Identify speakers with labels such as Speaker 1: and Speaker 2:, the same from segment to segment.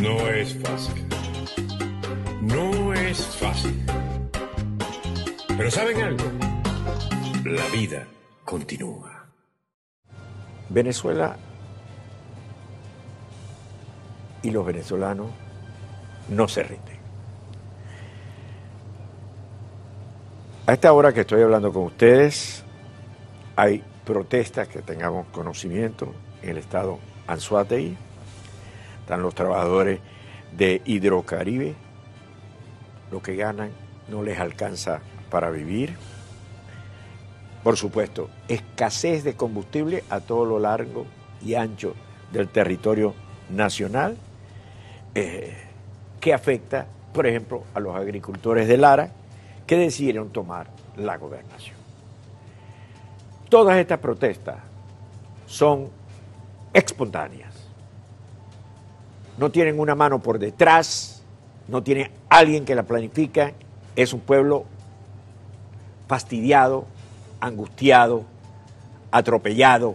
Speaker 1: No es fácil. No es fácil. Pero ¿saben algo? La vida continúa.
Speaker 2: Venezuela y los venezolanos no se rinden. A esta hora que estoy hablando con ustedes, hay protestas que tengamos conocimiento en el estado Anzuategui. Están los trabajadores de Hidrocaribe. Lo que ganan no les alcanza para vivir. Por supuesto, escasez de combustible a todo lo largo y ancho del territorio nacional, eh, que afecta, por ejemplo, a los agricultores de Lara, que decidieron tomar la gobernación. Todas estas protestas son espontáneas. No tienen una mano por detrás, no tiene alguien que la planifica, es un pueblo fastidiado, angustiado, atropellado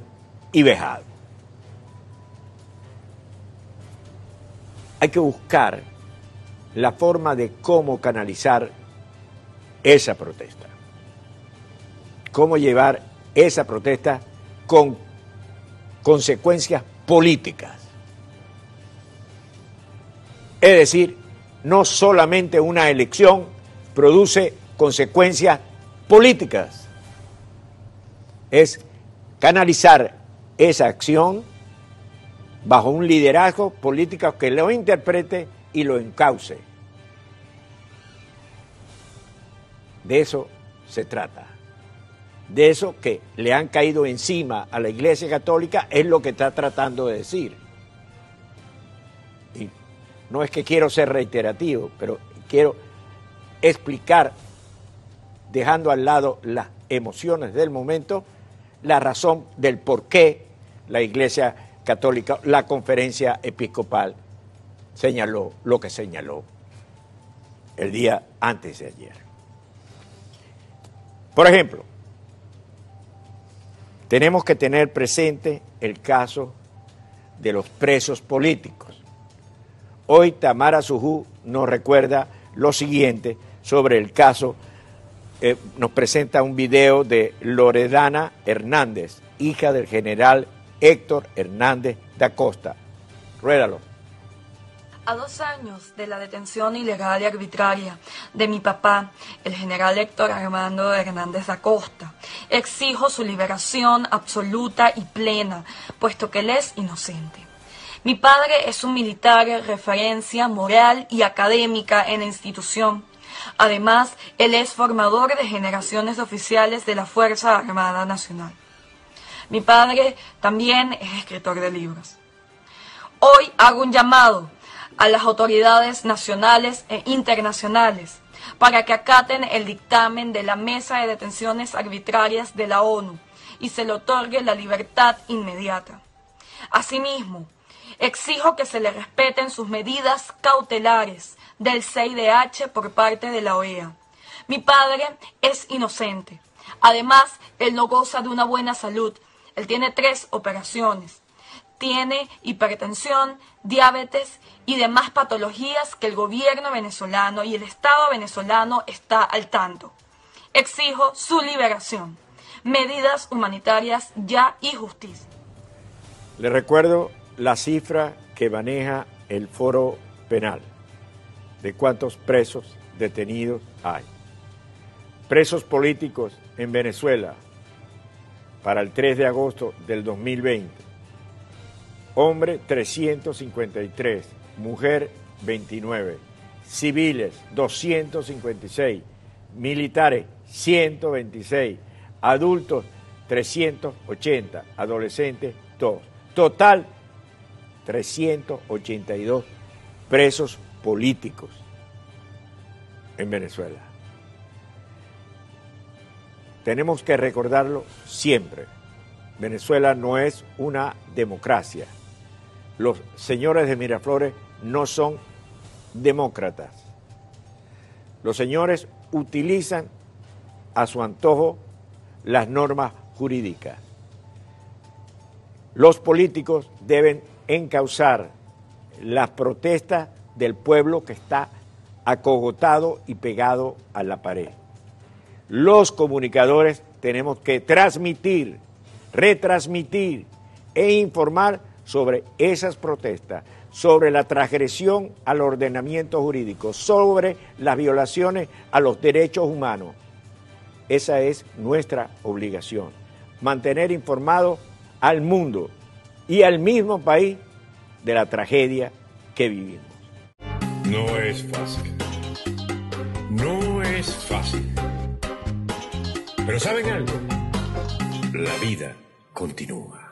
Speaker 2: y vejado. Hay que buscar la forma de cómo canalizar esa protesta, cómo llevar esa protesta con consecuencias políticas. Es decir, no solamente una elección produce consecuencias políticas, es canalizar esa acción bajo un liderazgo político que lo interprete y lo encauce. De eso se trata. De eso que le han caído encima a la Iglesia Católica es lo que está tratando de decir. Y no es que quiero ser reiterativo, pero quiero explicar, dejando al lado las emociones del momento, la razón del por qué la Iglesia Católica, la conferencia episcopal, señaló lo que señaló el día antes de ayer. Por ejemplo, tenemos que tener presente el caso de los presos políticos. Hoy Tamara Sujú nos recuerda lo siguiente sobre el caso, eh, nos presenta un video de Loredana Hernández, hija del general Héctor Hernández da Costa. Ruédalo.
Speaker 3: A dos años de la detención ilegal y arbitraria de mi papá, el general Héctor Armando Hernández Acosta, exijo su liberación absoluta y plena, puesto que él es inocente. Mi padre es un militar de referencia moral y académica en la institución. Además, él es formador de generaciones oficiales de la Fuerza Armada Nacional. Mi padre también es escritor de libros. Hoy hago un llamado a las autoridades nacionales e internacionales para que acaten el dictamen de la Mesa de Detenciones Arbitrarias de la ONU y se le otorgue la libertad inmediata. Asimismo, exijo que se le respeten sus medidas cautelares del CIDH por parte de la OEA. Mi padre es inocente. Además, él no goza de una buena salud. Él tiene tres operaciones. Tiene hipertensión, diabetes y demás patologías que el gobierno venezolano y el Estado venezolano está al tanto. Exijo su liberación, medidas humanitarias ya y justicia.
Speaker 2: Le recuerdo la cifra que maneja el foro penal de cuántos presos detenidos hay. Presos políticos en Venezuela para el 3 de agosto del 2020. Hombre 353, mujer 29, civiles 256, militares 126, adultos 380, adolescentes 2. Total 382 presos políticos en Venezuela. Tenemos que recordarlo siempre. Venezuela no es una democracia. Los señores de Miraflores no son demócratas. Los señores utilizan a su antojo las normas jurídicas. Los políticos deben encauzar las protestas del pueblo que está acogotado y pegado a la pared. Los comunicadores tenemos que transmitir, retransmitir e informar sobre esas protestas, sobre la transgresión al ordenamiento jurídico, sobre las violaciones a los derechos humanos. Esa es nuestra obligación, mantener informado al mundo y al mismo país de la tragedia que vivimos.
Speaker 1: No es fácil. No es fácil. Pero ¿saben algo? La vida continúa.